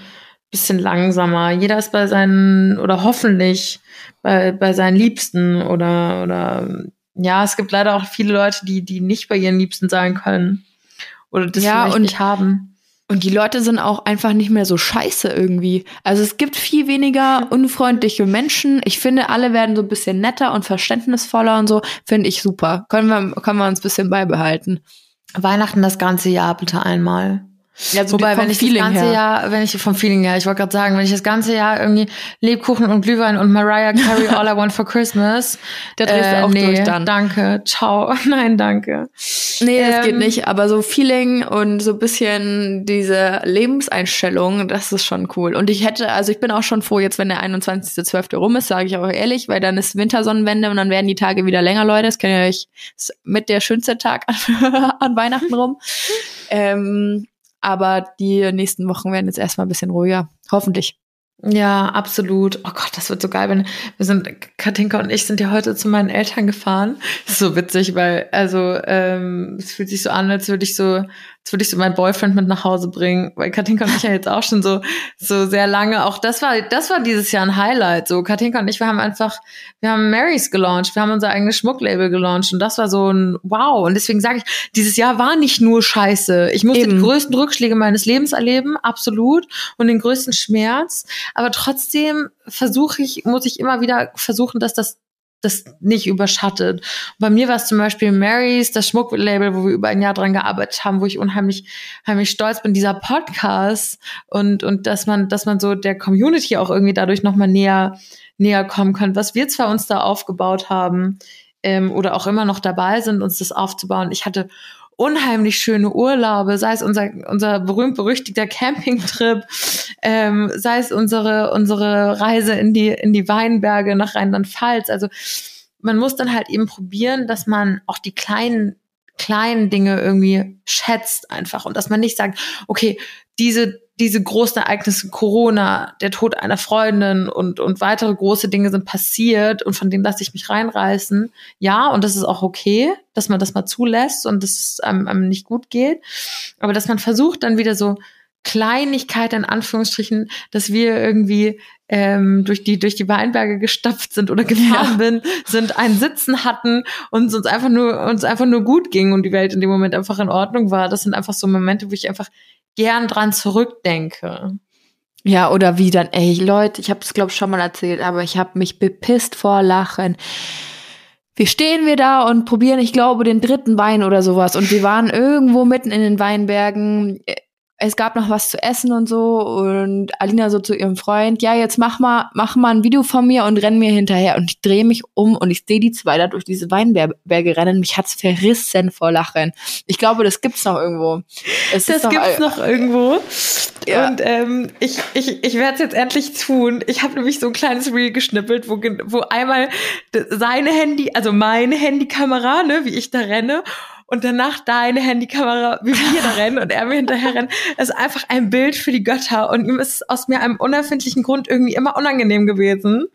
bisschen langsamer. Jeder ist bei seinen, oder hoffentlich bei, bei seinen Liebsten oder, oder, ja, es gibt leider auch viele Leute, die, die nicht bei ihren Liebsten sein können. Oder das ja, vielleicht und, nicht haben. Und die Leute sind auch einfach nicht mehr so scheiße irgendwie. Also es gibt viel weniger unfreundliche Menschen. Ich finde, alle werden so ein bisschen netter und verständnisvoller und so. Finde ich super. Können wir, können wir uns ein bisschen beibehalten. Weihnachten das ganze Jahr bitte einmal. Ja, so Wobei, wenn ich Feeling das ganze her. Jahr, wenn ich vom Feeling her, ich wollte gerade sagen, wenn ich das ganze Jahr irgendwie Lebkuchen und Glühwein und Mariah Carey All I Want for Christmas, da drehst äh, du auch nee, durch dann. Danke, ciao, nein, danke. Nee, das ähm, geht nicht, aber so Feeling und so bisschen diese Lebenseinstellung, das ist schon cool. Und ich hätte, also ich bin auch schon froh, jetzt wenn der 21.12. rum ist, sage ich auch ehrlich, weil dann ist Wintersonnenwende und dann werden die Tage wieder länger, Leute. Das kennt ihr euch mit der schönste Tag an, an Weihnachten rum. ähm, aber die nächsten Wochen werden jetzt erstmal ein bisschen ruhiger. Hoffentlich. Ja, absolut. Oh Gott, das wird so geil, wenn wir sind, Katinka und ich sind ja heute zu meinen Eltern gefahren. Das ist so witzig, weil, also, ähm, es fühlt sich so an, als würde ich so Jetzt würde ich so meinen Boyfriend mit nach Hause bringen, weil Katinka und ich ja jetzt auch schon so, so sehr lange, auch das war, das war dieses Jahr ein Highlight. So, Katinka und ich, wir haben einfach, wir haben Marys gelauncht, wir haben unser eigenes Schmucklabel gelauncht und das war so ein Wow. Und deswegen sage ich, dieses Jahr war nicht nur scheiße. Ich musste Eben. die größten Rückschläge meines Lebens erleben, absolut, und den größten Schmerz. Aber trotzdem versuche ich, muss ich immer wieder versuchen, dass das das nicht überschattet. bei mir war es zum Beispiel Marys, das Schmucklabel, wo wir über ein Jahr dran gearbeitet haben, wo ich unheimlich, unheimlich stolz bin, dieser Podcast und, und dass man, dass man so der Community auch irgendwie dadurch nochmal näher, näher kommen kann, was wir zwar uns da aufgebaut haben, ähm, oder auch immer noch dabei sind, uns das aufzubauen. Ich hatte unheimlich schöne Urlaube, sei es unser, unser berühmt-berüchtigter Campingtrip, ähm, sei es unsere, unsere Reise in die, in die Weinberge nach Rheinland-Pfalz. Also man muss dann halt eben probieren, dass man auch die kleinen kleinen Dinge irgendwie schätzt einfach und dass man nicht sagt, okay, diese diese großen Ereignisse, Corona, der Tod einer Freundin und, und weitere große Dinge sind passiert und von denen lasse ich mich reinreißen. Ja, und das ist auch okay, dass man das mal zulässt und dass es einem, einem nicht gut geht. Aber dass man versucht, dann wieder so Kleinigkeit in Anführungsstrichen, dass wir irgendwie ähm, durch die durch die Weinberge gestapft sind oder gefahren ja. bin, sind ein Sitzen hatten und uns einfach nur uns einfach nur gut ging und die Welt in dem Moment einfach in Ordnung war. Das sind einfach so Momente, wo ich einfach gern dran zurückdenke. Ja, oder wie dann, ey Leute, ich habe es glaube ich schon mal erzählt, aber ich habe mich bepisst vor Lachen. Wie stehen wir da und probieren, ich glaube, den dritten Wein oder sowas. Und wir waren irgendwo mitten in den Weinbergen es gab noch was zu essen und so und Alina so zu ihrem Freund, ja, jetzt mach mal, mach mal ein Video von mir und renn mir hinterher und ich drehe mich um und ich sehe die zwei da durch diese Weinberge rennen. Mich hat's verrissen vor Lachen. Ich glaube, das gibt's noch irgendwo. Es das noch, gibt's noch irgendwo. Ja. Und ähm, ich, ich, ich werde es jetzt endlich tun. Ich habe nämlich so ein kleines Reel geschnippelt, wo, wo einmal seine Handy, also meine Handykamera, ne, wie ich da renne und danach deine Handykamera, wie wir da rennen und er mir hinterher rennen. Es ist einfach ein Bild für die Götter und ihm ist aus mir einem unerfindlichen Grund irgendwie immer unangenehm gewesen.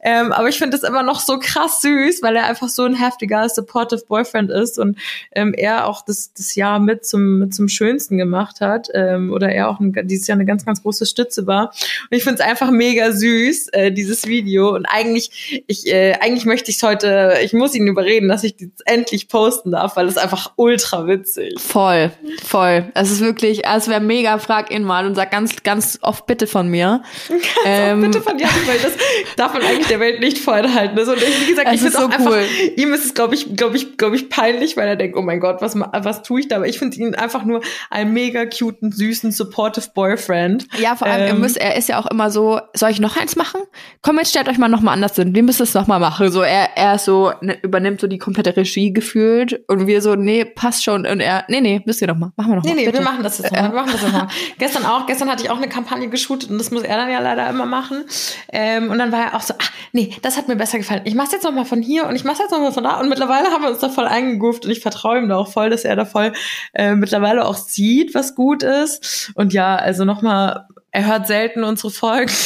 Ähm, aber ich finde es immer noch so krass süß, weil er einfach so ein heftiger, supportive Boyfriend ist und ähm, er auch das, das Jahr mit zum, mit zum Schönsten gemacht hat ähm, oder er auch ein, dieses Jahr eine ganz, ganz große Stütze war. Und ich finde es einfach mega süß, äh, dieses Video. Und eigentlich, ich, äh, eigentlich möchte ich es heute, ich muss ihn überreden, dass ich das endlich posten darf, weil es einfach einfach ultra witzig. Voll, voll. Es ist wirklich, es wäre mega, frag ihn mal und sag ganz, ganz oft bitte von mir. Ganz ähm, bitte von dir, weil das darf man eigentlich der Welt nicht vorenthalten. Also, und wie gesagt, ich finde so auch cool. einfach, ihm ist es, glaube ich, glaube ich, glaube ich, peinlich, weil er denkt, oh mein Gott, was, was tue ich da? Aber ich finde ihn einfach nur einen mega cuten, süßen, supportive Boyfriend. Ja, vor allem, ähm, er, muss, er ist ja auch immer so, soll ich noch eins machen? Komm, jetzt stellt euch mal nochmal anders hin. Wir müssen es nochmal machen. So, er, er so, ne, übernimmt so die komplette Regie gefühlt und wir so, nee, passt schon. Und er, nee, nee, müsst ihr doch mal. Machen wir doch mal. Nee, nee, bitte. wir machen das jetzt nochmal. Wir machen das jetzt mal. gestern auch, gestern hatte ich auch eine Kampagne geshootet und das muss er dann ja leider immer machen. Ähm, und dann war er auch so, ach, nee, das hat mir besser gefallen. Ich mach's jetzt nochmal von hier und ich mach's jetzt nochmal von da. Und mittlerweile haben wir uns da voll eingegroovt und ich vertraue ihm da auch voll, dass er da voll äh, mittlerweile auch sieht, was gut ist. Und ja, also nochmal er hört selten unsere Folgen.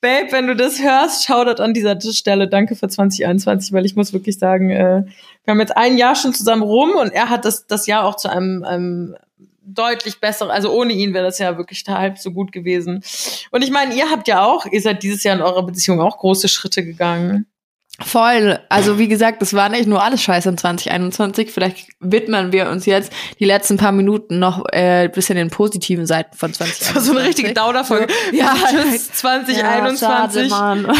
Babe, wenn du das hörst, schau das an dieser Stelle. Danke für 2021, weil ich muss wirklich sagen, äh, wir haben jetzt ein Jahr schon zusammen rum und er hat das, das Jahr auch zu einem, einem deutlich besser, also ohne ihn wäre das ja wirklich halb so gut gewesen. Und ich meine, ihr habt ja auch, ihr seid dieses Jahr in eurer Beziehung auch große Schritte gegangen. Voll. Also wie gesagt, das war nicht nur alles scheiße in 2021. Vielleicht widmen wir uns jetzt die letzten paar Minuten noch äh, bisschen den positiven Seiten von 2021. Das war so eine richtige Dauerfolge. Ja, Tschüss 2021. Ja, schade,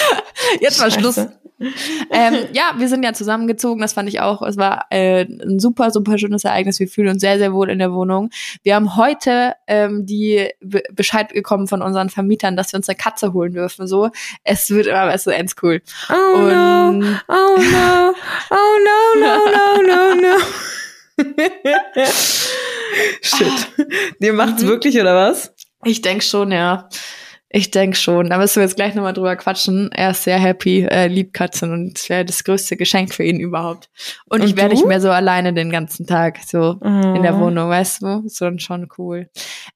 jetzt mal Schluss ähm, ja, wir sind ja zusammengezogen. Das fand ich auch. Es war äh, ein super, super schönes Ereignis. Wir fühlen uns sehr, sehr wohl in der Wohnung. Wir haben heute ähm, die Be Bescheid bekommen von unseren Vermietern, dass wir uns eine Katze holen dürfen. So, es wird immer besser, ends cool. Oh Und no, oh no, oh no, no, no, no, no. Shit. Dir macht's mhm. wirklich, oder was? Ich denk schon, ja. Ich denke schon. Da müssen wir jetzt gleich nochmal drüber quatschen. Er ist sehr happy, äh, liebt Katzen und es wäre das größte Geschenk für ihn überhaupt. Und, und ich wäre nicht mehr so alleine den ganzen Tag, so mhm. in der mhm. Wohnung, weißt du? Ist schon, schon cool.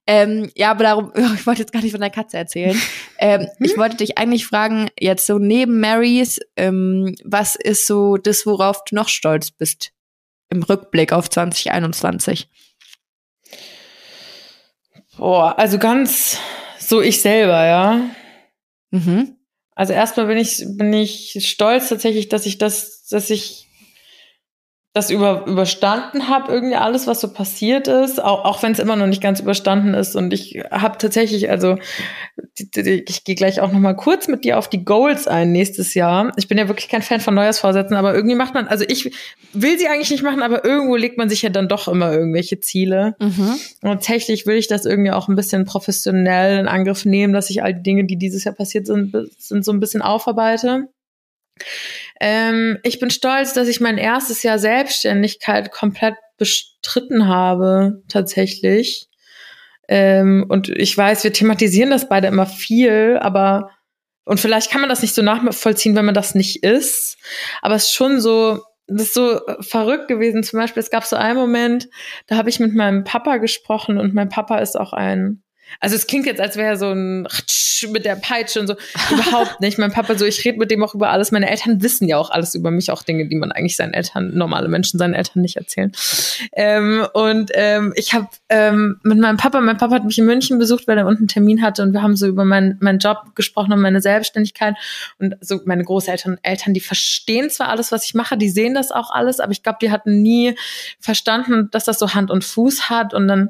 Ähm, ja, aber darum, ich wollte jetzt gar nicht von der Katze erzählen. ähm, ich wollte dich eigentlich fragen, jetzt so neben Marys, ähm, was ist so das, worauf du noch stolz bist im Rückblick auf 2021? Boah, also ganz so ich selber, ja. Mhm. Also erstmal bin ich, bin ich stolz tatsächlich, dass ich das, dass ich das über, überstanden habe, irgendwie alles, was so passiert ist, auch, auch wenn es immer noch nicht ganz überstanden ist. Und ich habe tatsächlich, also ich gehe gleich auch noch mal kurz mit dir auf die Goals ein nächstes Jahr. Ich bin ja wirklich kein Fan von Neujahrsvorsätzen, aber irgendwie macht man, also ich will sie eigentlich nicht machen, aber irgendwo legt man sich ja dann doch immer irgendwelche Ziele. Mhm. Und tatsächlich will ich das irgendwie auch ein bisschen professionell in Angriff nehmen, dass ich all die Dinge, die dieses Jahr passiert sind, sind so ein bisschen aufarbeite. Ähm, ich bin stolz, dass ich mein erstes Jahr Selbstständigkeit komplett bestritten habe, tatsächlich. Ähm, und ich weiß, wir thematisieren das beide immer viel, aber und vielleicht kann man das nicht so nachvollziehen, wenn man das nicht ist. Aber es ist schon so, das ist so verrückt gewesen. Zum Beispiel, es gab so einen Moment, da habe ich mit meinem Papa gesprochen und mein Papa ist auch ein Also es klingt jetzt, als wäre so ein Ratsch mit der Peitsche und so. Überhaupt nicht. Mein Papa so, ich rede mit dem auch über alles. Meine Eltern wissen ja auch alles über mich, auch Dinge, die man eigentlich seinen Eltern, normale Menschen seinen Eltern nicht erzählen. Ähm, und ähm, ich habe ähm, mit meinem Papa, mein Papa hat mich in München besucht, weil er unten einen Termin hatte und wir haben so über meinen meinen Job gesprochen und meine Selbstständigkeit. Und so meine Großeltern, Eltern, die verstehen zwar alles, was ich mache, die sehen das auch alles, aber ich glaube, die hatten nie verstanden, dass das so Hand und Fuß hat. Und dann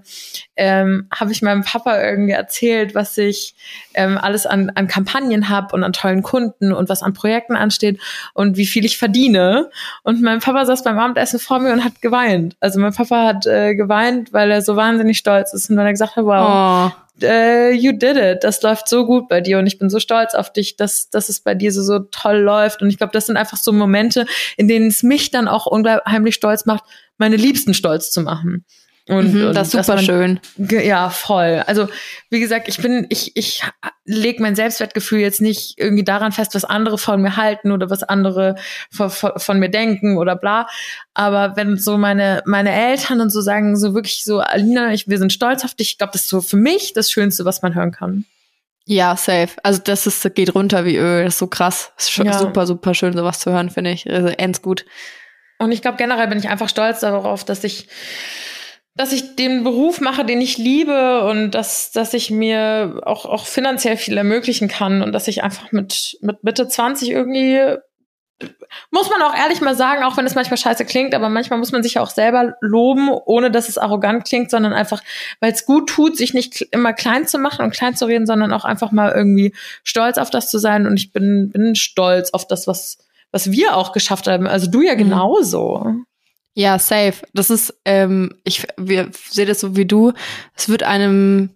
ähm, habe ich meinem Papa irgendwie erzählt, was ich ähm, alles an, an Kampagnen habe und an tollen Kunden und was an Projekten ansteht und wie viel ich verdiene. Und mein Papa saß beim Abendessen vor mir und hat geweint. Also mein Papa hat äh, geweint, weil er so wahnsinnig stolz ist und weil er gesagt hat, wow, Oh. äh, you did it. Das läuft so gut bei dir und ich bin so stolz auf dich, dass, dass es bei dir so, so toll läuft. Und ich glaube, das sind einfach so Momente, in denen es mich dann auch unheimlich stolz macht, meine Liebsten stolz zu machen. Und, Mhm, und das ist super man- schön. Ja, voll. Also, wie gesagt, ich bin, ich, ich lege mein Selbstwertgefühl jetzt nicht irgendwie daran fest, was andere von mir halten oder was andere von, von, von mir denken oder bla. Aber wenn so meine, meine Eltern und so sagen, so wirklich so, Alina, ich, wir sind stolz auf dich, ich glaube, das ist so für mich das Schönste, was man hören kann. Ja, safe. Also das ist, geht runter wie Öl. Das ist so krass. Das ist schon Ja. super, super schön, sowas zu hören, finde ich. Also ends gut. Und ich glaube, generell bin ich einfach stolz darauf, dass ich, dass ich den Beruf mache, den ich liebe und dass, dass ich mir auch, auch finanziell viel ermöglichen kann und dass ich einfach mit, mit Mitte 20 irgendwie, muss man auch ehrlich mal sagen, auch wenn es manchmal scheiße klingt, aber manchmal muss man sich ja auch selber loben, ohne dass es arrogant klingt, sondern einfach, weil es gut tut, sich nicht immer klein zu machen und klein zu reden, sondern auch einfach mal irgendwie stolz auf das zu sein. Und ich bin, bin stolz auf das, was, was wir auch geschafft haben. Also du ja genauso. Ja, safe. Das ist, ähm, ich wir sehe das so wie du. Es wird einem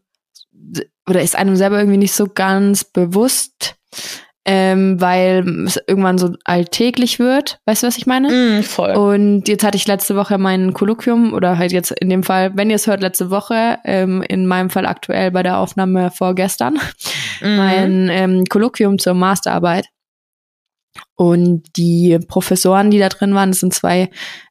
oder ist einem selber irgendwie nicht so ganz bewusst, ähm, weil es irgendwann so alltäglich wird. Weißt du, was ich meine? Mm, voll. Und jetzt hatte ich letzte Woche mein Kolloquium oder halt jetzt in dem Fall, wenn ihr es hört, letzte Woche, ähm, in meinem Fall aktuell bei der Aufnahme vorgestern, Mhm. mein ähm, Kolloquium zur Masterarbeit. Und die Professoren, die da drin waren, das sind zwei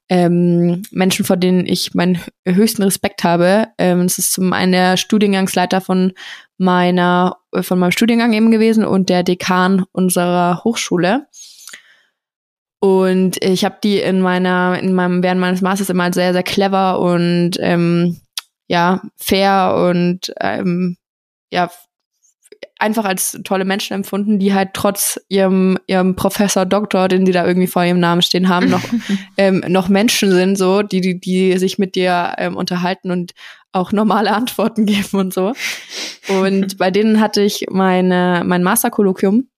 ähm, Menschen, vor denen ich meinen hö- höchsten Respekt habe. Ähm, das ist zum einen der Studiengangsleiter von meiner, äh, von meinem Studiengang eben gewesen und der Dekan unserer Hochschule. Und ich habe die in meiner, in meinem, während meines Masters immer sehr, sehr clever und ähm, ja, fair und ähm, ja, einfach als tolle Menschen empfunden, die halt trotz ihrem, ihrem Professor, Doktor, den sie da irgendwie vor ihrem Namen stehen haben, noch, ähm, noch Menschen sind, so, die, die, die sich mit dir ähm, unterhalten und auch normale Antworten geben und so. Und bei denen hatte ich meine, mein Masterkolloquium.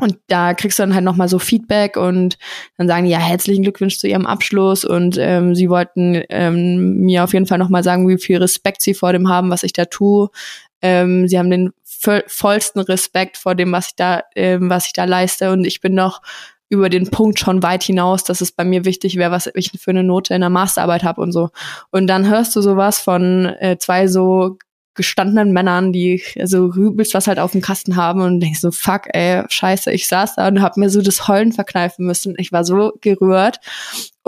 Und da kriegst du dann halt nochmal so Feedback und dann sagen die, ja, herzlichen Glückwunsch zu ihrem Abschluss und ähm, sie wollten ähm, mir auf jeden Fall nochmal sagen, wie viel Respekt sie vor dem haben, was ich da tue. Ähm, sie haben den vollsten Respekt vor dem, was ich da, ähm, was ich da leiste und ich bin noch über den Punkt schon weit hinaus, dass es bei mir wichtig wäre, was ich für eine Note in der Masterarbeit habe und so. Und dann hörst du sowas von äh, zwei so gestandenen Männern, die so übelst was halt auf dem Kasten haben und denkst so, fuck, ey, scheiße, ich saß da und hab mir so das Heulen verkneifen müssen. Ich war so gerührt.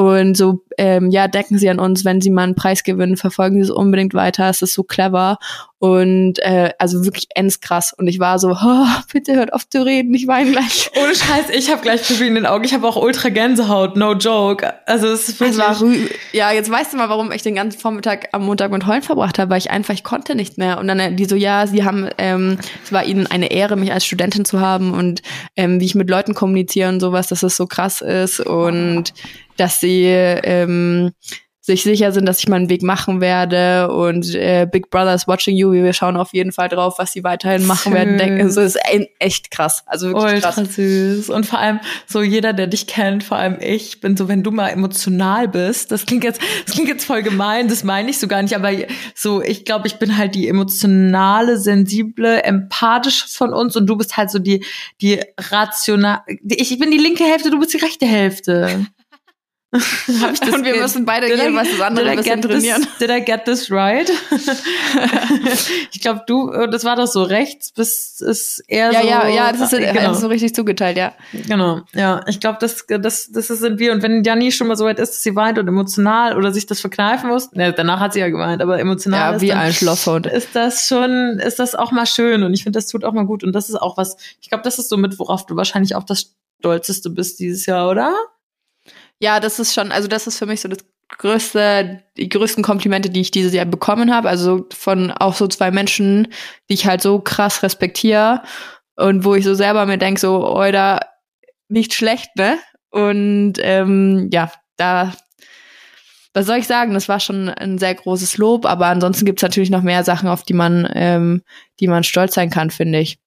Und so, ähm, ja, denken Sie an uns, wenn Sie mal einen Preis gewinnen, verfolgen Sie es unbedingt weiter. Es ist so clever und äh, also wirklich ends krass. Und ich war so, oh, bitte hört auf zu reden, ich weine gleich. Ohne Scheiß, ich habe gleich Pipi in den Augen. Ich habe auch ultra Gänsehaut, no joke. Also es ist Es wirklich... war rü ja, jetzt weißt du mal, warum ich den ganzen Vormittag am Montag mit Heulen verbracht habe, weil ich einfach, ich konnte nicht mehr. Und dann äh, die so, ja, sie haben, ähm, es war ihnen eine Ehre, mich als Studentin zu haben und ähm, wie ich mit Leuten kommuniziere und sowas, dass es so krass ist und dass sie ähm, sich sicher sind, dass ich meinen Weg machen werde und äh, Big Brother is watching you. Wir schauen auf jeden Fall drauf, was sie weiterhin machen werden. Süß. Denken, also, es ist echt krass. Also wirklich Ultra krass. süß. Und vor allem, so jeder, der dich kennt, vor allem ich, bin so, wenn du mal emotional bist, das klingt jetzt, das klingt jetzt voll gemein, das meine ich so gar nicht, aber so, ich glaube, ich bin halt die emotionale, sensible, empathische von uns und du bist halt so die, die rational, ich bin die linke Hälfte, du bist die rechte Hälfte. Und wir müssen beide jeweils das andere did ein bisschen trainieren. This, did I get this right? ich glaube, du, äh, das war doch so rechts, bis es eher Ja, so. ja, ja, das ist äh, genau. so richtig zugeteilt, ja. Genau, ja. Ich glaube, das, das, das sind wir. Und wenn Janni schon mal so weit ist, dass sie weint und emotional oder sich das verkneifen muss, ne, danach hat sie ja geweint, aber emotional Ja, ist, wie dann, ein Schlosshund. ist das schon, ist das auch mal schön. Und ich finde, das tut auch mal gut. Und das ist auch was, ich glaube, das ist so mit, worauf du wahrscheinlich auch das Stolzeste bist dieses Jahr, oder? Ja, das ist schon, also das ist für mich so das größte, die größten Komplimente, die ich dieses Jahr bekommen habe. Also von auch so zwei Menschen, die ich halt so krass respektiere und wo ich so selber mir denke, so, oder nicht schlecht, ne? Und ähm, ja, da, was soll ich sagen? Das war schon ein sehr großes Lob, aber ansonsten gibt's natürlich noch mehr Sachen, auf die man, ähm, die man stolz sein kann, finde ich.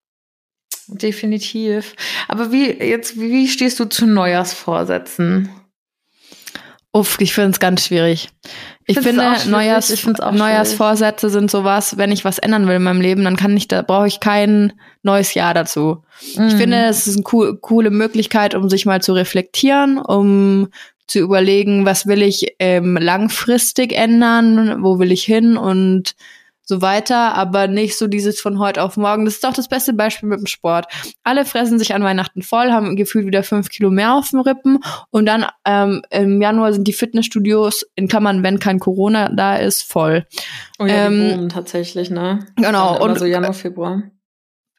Definitiv. Aber wie, jetzt, wie stehst du zu Neujahrsvorsätzen? Uff, ich finde es ganz schwierig. Ich, find's finde. Neujahrs, Ich Neujahrsvorsätze sind sowas, wenn ich was ändern will in meinem Leben, dann kann ich, da brauche ich kein neues Jahr dazu. Mhm. Ich finde, es ist eine cool, coole Möglichkeit, um sich mal zu reflektieren, um zu überlegen, was will ich ähm, langfristig ändern, wo will ich hin und so weiter, aber nicht so dieses von heute auf morgen. Das ist doch das beste Beispiel mit dem Sport. Alle fressen sich an Weihnachten voll, haben gefühlt wieder fünf Kilo mehr auf dem Rippen und dann ähm, im Januar sind die Fitnessstudios, in Klammern, wenn kein Corona da ist, voll. Oh ja, die ähm, boomen tatsächlich, ne? Genau, Und so Januar, Februar.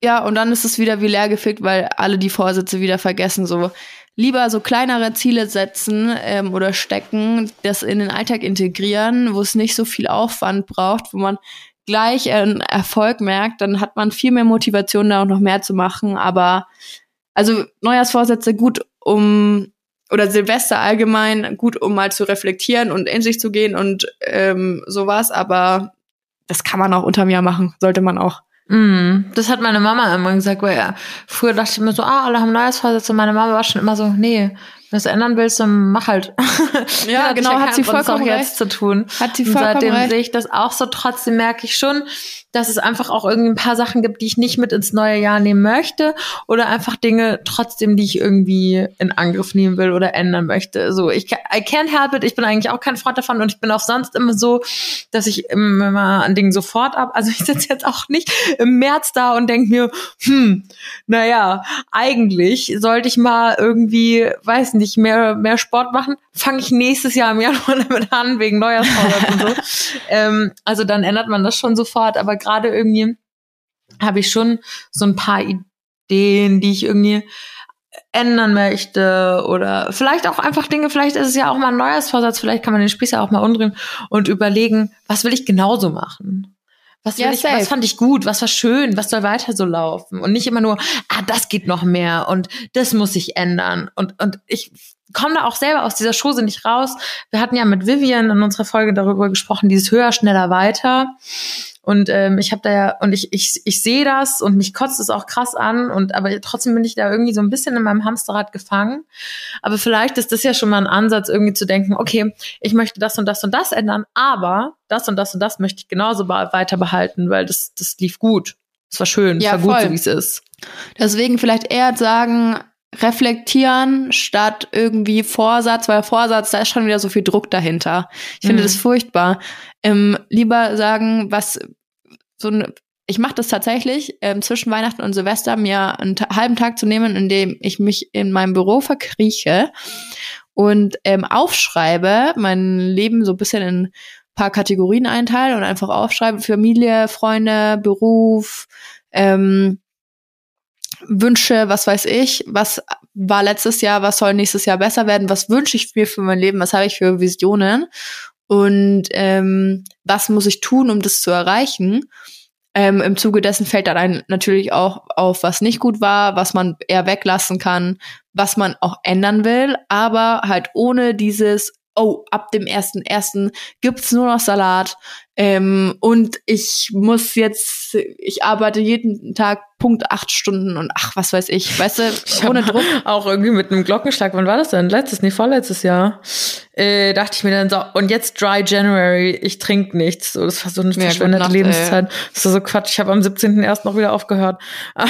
Ja, und dann ist es wieder wie leergefegt, weil alle die Vorsätze wieder vergessen. So lieber so kleinere Ziele setzen ähm, oder stecken, das in den Alltag integrieren, wo es nicht so viel Aufwand braucht, wo man gleich einen Erfolg merkt, dann hat man viel mehr Motivation, da auch noch mehr zu machen. Aber also Neujahrsvorsätze gut, um oder Silvester allgemein gut, um mal zu reflektieren und in sich zu gehen und ähm, sowas. Aber das kann man auch unterm Jahr machen, sollte man auch. Mm, das hat meine Mama immer gesagt, weil ja, früher dachte ich mir so, ah, alle haben Neujahrsvorsätze. Und meine Mama war schon immer so, nee, wenn du es ändern willst, dann mach halt. Ja, genau, hat sie vollkommen recht. jetzt zu tun. Hat sie Und vollkommen seitdem recht. sehe ich das auch so. Trotzdem merke ich schon, dass es einfach auch irgendwie ein paar Sachen gibt, die ich nicht mit ins neue Jahr nehmen möchte oder einfach Dinge trotzdem, die ich irgendwie in Angriff nehmen will oder ändern möchte. So, ich I can't help it. Ich bin eigentlich auch kein Freund davon und ich bin auch sonst immer so, dass ich immer an Dingen sofort ab. Also ich sitze jetzt auch nicht im März da und denke mir, hm, naja, eigentlich sollte ich mal irgendwie, weiß nicht, mehr mehr Sport machen. Fange ich nächstes Jahr im Januar damit an wegen Neujahrsvorsatz und so. ähm, also dann ändert man das schon sofort. Aber gerade irgendwie habe ich schon so ein paar Ideen, die ich irgendwie ändern möchte oder vielleicht auch einfach Dinge, vielleicht ist es ja auch mal ein Neujahrsvorsatz, vielleicht kann man den Spieß ja auch mal umdrehen und überlegen, was will ich genauso machen? Was, Ja, ich, was fand ich gut, was war schön, was soll weiter so laufen und nicht immer nur, ah, das geht noch mehr und das muss sich ändern und, und ich komme da auch selber aus dieser Chose nicht raus. Wir hatten ja mit Vivian in unserer Folge darüber gesprochen, dieses höher, schneller, weiter. Und ähm, ich habe da ja, und ich, ich, ich sehe das und mich kotzt es auch krass an. Und aber trotzdem bin ich da irgendwie so ein bisschen in meinem Hamsterrad gefangen. Aber vielleicht ist das ja schon mal ein Ansatz, irgendwie zu denken, okay, ich möchte das und das und das ändern, aber das und das und das möchte ich genauso weiter behalten, weil das, das lief gut. Es war schön, es Ja, war gut, voll. so wie es ist. Deswegen vielleicht eher sagen, reflektieren statt irgendwie Vorsatz, weil Vorsatz, da ist schon wieder so viel Druck dahinter. Ich finde Mhm. das furchtbar. Ähm, lieber sagen, was so ein ich mache das tatsächlich ähm, zwischen Weihnachten und Silvester, mir einen halben Tag zu nehmen, in dem ich mich in meinem Büro verkrieche und ähm, aufschreibe, mein Leben so ein bisschen in ein paar Kategorien einteile und einfach aufschreibe, Familie, Freunde, Beruf, ähm, Wünsche, was weiß ich, was war letztes Jahr, was soll nächstes Jahr besser werden, was wünsche ich mir für mein Leben, was habe ich für Visionen und ähm, was muss ich tun, um das zu erreichen. Ähm, Im Zuge dessen fällt dann ein natürlich auch auf, was nicht gut war, was man eher weglassen kann, was man auch ändern will, aber halt ohne dieses, oh, ab dem ersten ersten gibt's nur noch Salat ähm, und ich muss jetzt, ich arbeite jeden Tag Punkt acht Stunden und ach, was weiß ich, weißt du, ohne Druck. Auch irgendwie mit einem Glockenschlag, wann war das denn? Letztes, nee, vorletztes Jahr. Äh, dachte ich mir dann so, und jetzt Dry January, ich trinke nichts. So, das war so eine Ja, verschwendete Lebenszeit. Das war so Quatsch. Ich habe am 17.01. noch wieder aufgehört.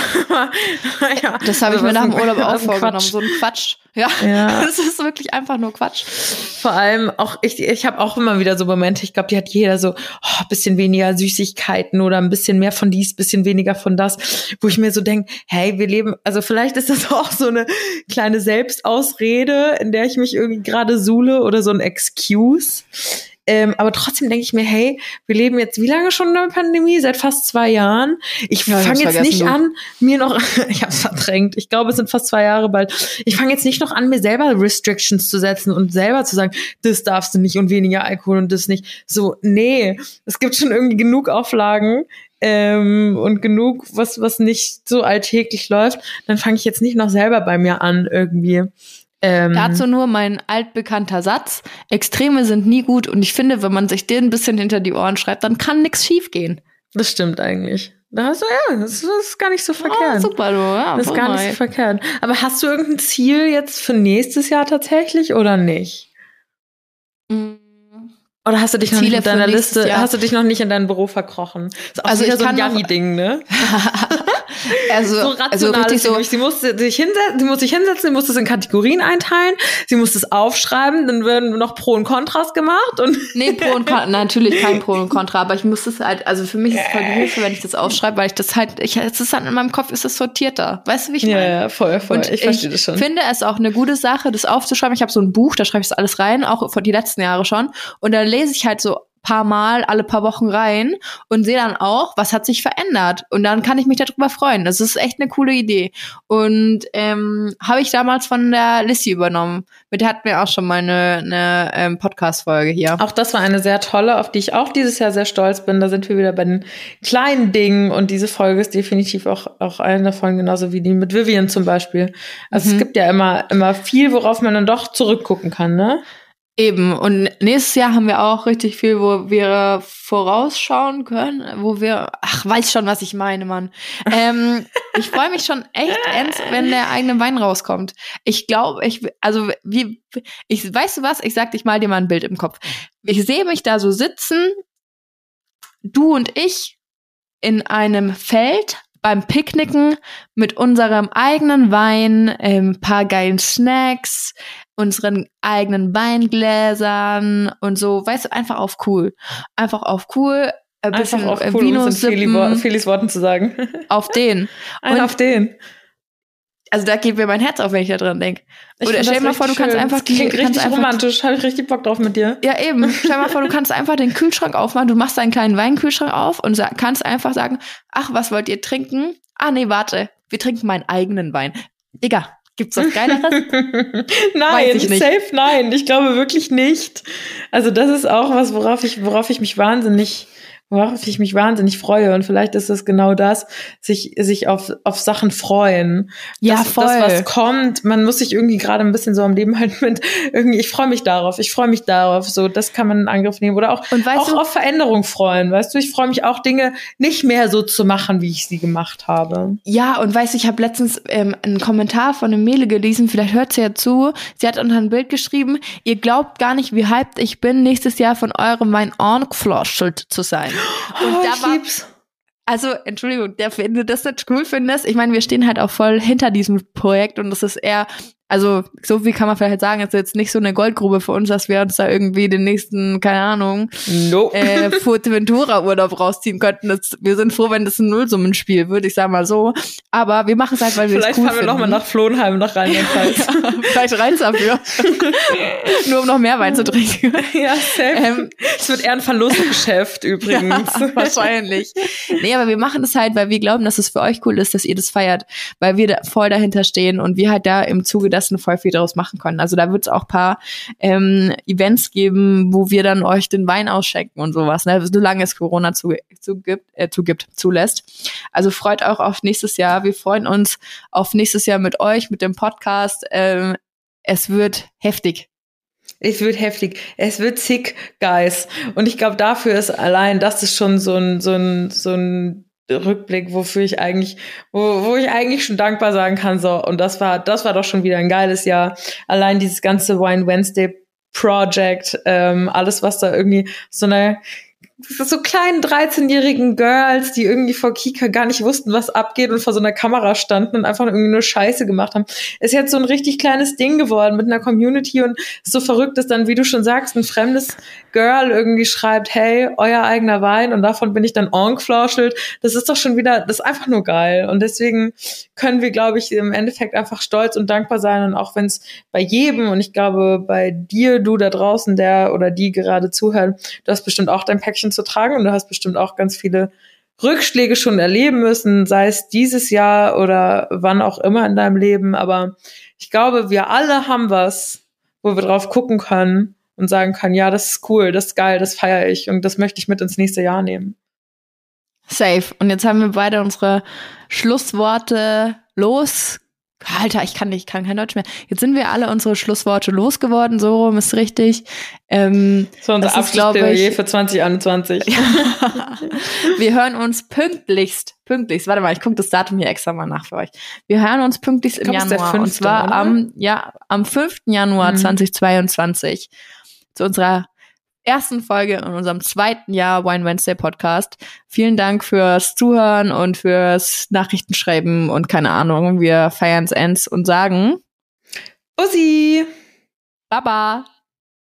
Ja, Das habe ich also mir was nach dem Urlaub auch vorgenommen. So ein Quatsch. Ja, Ja. das ist wirklich einfach nur Quatsch. Vor allem auch, ich, ich habe auch immer wieder so Momente, ich glaube, die hat jeder so, oh, bisschen weniger Süßigkeiten oder ein bisschen mehr von dies, bisschen weniger von das, wo ich mir so denke, hey, wir leben, also vielleicht ist das auch so eine kleine Selbstausrede, in der ich mich irgendwie gerade suhle oder so ein Excuse. Ähm, aber trotzdem denke ich mir, hey, wir leben jetzt wie lange schon in der Pandemie? Seit fast zwei Jahren. Ich Ja, fange jetzt nicht vergessen, an, mir noch, ich habe es verdrängt. Ich glaube, es sind fast zwei Jahre bald. Ich fange jetzt nicht noch an, mir selber Restrictions zu setzen und selber zu sagen, das darfst du nicht und weniger Alkohol und das nicht. So, nee, es gibt schon irgendwie genug Auflagen ähm, und genug, was was nicht so alltäglich läuft. Dann fange ich jetzt nicht noch selber bei mir an irgendwie. Ähm, Dazu nur mein altbekannter Satz. Extreme sind nie gut und ich finde, wenn man sich den ein bisschen hinter die Ohren schreibt, dann kann nichts schiefgehen. das stimmt eigentlich. Da hast du, ja, das, das ist gar nicht so verkehrt. super, du. Ja, Das ist gar nicht so verkehrt. Aber hast du irgendein Ziel jetzt für nächstes Jahr tatsächlich oder nicht? Mm. Oder hast du dich noch Ziele nicht in deiner Liste, Jahr? hast du dich noch nicht in dein Büro verkrochen? Ist auch Also wieder ich so ein Janni-Ding, ne? also, So also rational richtig ist sie so. Sie muss sich hinsetzen, sie muss sich hinsetzen, sie muss das in Kategorien einteilen, sie muss das aufschreiben, dann werden noch Pro und Kontras gemacht und Nee, Pro und Contra, natürlich kein Pro und Contra, aber ich muss das halt, also für mich ist es voll die Hilfe, wenn ich das aufschreibe, weil ich das halt, ich, es ist dann in meinem Kopf, ist es sortierter. Weißt du, wie ich meine? ja, voll, voll. Und ich verstehe das schon. finde es auch eine gute Sache, das aufzuschreiben. Ich habe so ein Buch, da schreibe ich das alles rein, auch von die letzten Jahre schon. Und da lese ich halt so paar Mal, alle paar Wochen rein und sehe dann auch, was hat sich verändert. Und dann kann ich mich darüber freuen. Das ist echt eine coole Idee. Und ähm, habe ich damals von der Lissy übernommen. Mit der hatten wir auch schon mal eine, eine ähm, Podcast-Folge hier. Auch das war eine sehr tolle, auf die ich auch dieses Jahr sehr stolz bin. Da sind wir wieder bei den kleinen Dingen und diese Folge ist definitiv auch, auch eine davon, genauso wie die mit Vivian zum Beispiel. Also Mhm. es gibt ja immer, immer viel, worauf man dann doch zurückgucken kann, ne? Eben. Und nächstes Jahr haben wir auch richtig viel, wo wir vorausschauen können, wo wir, ach, weiß schon, was ich meine, Mann. Ähm, ich freue mich schon echt ernst, wenn der eigene Wein rauskommt. Ich glaube, ich, also, wie, ich, weißt du was? Ich sag dich mal dir mal ein Bild im Kopf. Ich sehe mich da so sitzen, du und ich in einem Feld beim Picknicken mit unserem eigenen Wein, ein paar geilen Snacks, unseren eigenen Weingläsern und so, weißt du, einfach auf cool. Einfach auf cool, ein Einfach bisschen auf äh, cool, um Vino es in Felis Worten zu sagen. auf den. Ein Und- auf den. Also da geht mir mein Herz auf, wenn ich da dran denke. Oder stell dir mal vor, du kannst schön. einfach Das klingt die- richtig einfach- romantisch. Habe ich richtig Bock drauf mit dir. Ja, eben. Stell dir mal vor, du kannst einfach den Kühlschrank aufmachen, du machst deinen kleinen Weinkühlschrank auf und kannst einfach sagen, ach, was wollt ihr trinken? Ah, nee, warte, wir trinken meinen eigenen Wein. Digga, gibt's was Geileres? nein, safe nein. Ich glaube wirklich nicht. Also das ist auch was, worauf ich, worauf ich mich wahnsinnig, worauf ich mich wahnsinnig freue. Und vielleicht ist es genau das, sich, sich auf, auf Sachen freuen. Ja, das, voll. Das, was kommt, man muss sich irgendwie gerade ein bisschen so am Leben halt mit irgendwie, ich freue mich darauf, ich freue mich darauf. So, das kann man in Angriff nehmen. Oder auch, Und weißt auch du- auf Veränderung freuen. Weißt du, ich freue mich auch, Dinge nicht mehr so zu machen, wie ich sie gemacht habe. Ja, und weißt du, ich habe letztens ähm, einen Kommentar von einem Mädel gelesen, vielleicht hört sie ja zu. Sie hat unter ein Bild geschrieben, ihr glaubt gar nicht, wie hyped ich bin, nächstes Jahr von eurem Wein angeflaschelt zu sein. Und oh, da war, lieb's. also, Entschuldigung, der, wenn du das nicht cool findest, ich meine, wir stehen halt auch voll hinter diesem Projekt und das ist eher, also so viel kann man vielleicht sagen, es ist jetzt nicht so eine Goldgrube für uns, dass wir uns da irgendwie den nächsten, keine Ahnung, Nope. äh, Fuerteventura-Urlaub rausziehen könnten. Das, wir sind froh, wenn das ein Nullsummenspiel wird, ich sag mal so. Aber wir machen es halt, weil wir es Vielleicht cool fahren wir nochmal nach Flohenheim, nach Rheinland-Pfalz. Vielleicht reicht's dafür. Nur um noch mehr Wein zu trinken. ja, safe. Ähm, es wird eher ein Verlustgeschäft übrigens. Ja, wahrscheinlich. Nee, aber wir machen das halt, weil wir glauben, dass es für euch cool ist, dass ihr das feiert, weil wir da voll dahinter stehen und wir halt da im Zuge dessen voll viel draus machen können. Also da wird es auch paar ähm, Events geben, wo wir dann euch den Wein ausschenken und sowas, ne? solange es Corona zu, zugibt, äh, zugibt, zulässt. Also freut euch auf nächstes Jahr. Wir freuen uns auf nächstes Jahr mit euch, mit dem Podcast. Ähm, es wird heftig. Es wird heftig. Es wird sick, guys. Und ich glaube, dafür ist allein, das ist schon so ein, so ein, so ein Rückblick, wofür ich eigentlich, wo, wo ich eigentlich schon dankbar sagen kann, so, und das war, das war doch schon wieder ein geiles Jahr. Allein dieses ganze Wine Wednesday Project, ähm, alles, was da irgendwie so eine so kleinen 13-jährigen Girls, die irgendwie vor Kika gar nicht wussten, was abgeht und vor so einer Kamera standen und einfach irgendwie nur Scheiße gemacht haben. Ist jetzt so ein richtig kleines Ding geworden mit einer Community und so verrückt ist dann, wie du schon sagst, ein fremdes Girl irgendwie schreibt, hey, euer eigener Wein und davon bin ich dann encflauschelt. Das ist doch schon wieder, das ist einfach nur geil. Und deswegen können wir, glaube ich, im Endeffekt einfach stolz und dankbar sein. Und auch wenn es bei jedem, und ich glaube, bei dir, du da draußen, der oder die gerade zuhören, du hast bestimmt auch dein Päckchen zu tragen und du hast bestimmt auch ganz viele Rückschläge schon erleben müssen, sei es dieses Jahr oder wann auch immer in deinem Leben. Aber ich glaube, wir alle haben was, wo wir drauf gucken können und sagen können, ja, das ist cool, das ist geil, das feiere ich und das möchte ich mit ins nächste Jahr nehmen. Safe. Und jetzt haben wir beide unsere Schlussworte los. Alter, ich kann nicht, kann kein Deutsch mehr. Jetzt sind wir alle unsere Schlussworte losgeworden, so rum ist richtig. Ähm, so unser Abschlussplädoyer für 2021. wir hören uns pünktlichst, pünktlichst, warte mal, ich gucke das Datum hier extra mal nach für euch. Wir hören uns pünktlichst im Januar. 5. und zwar oder? am, ja, am 5. Januar mhm. 2022 zu unserer ersten Folge in unserem zweiten Jahr Wine Wednesday Podcast. Vielen Dank fürs Zuhören und fürs Nachrichtenschreiben und keine Ahnung. Wir feiern's ends und sagen Bussi! Baba!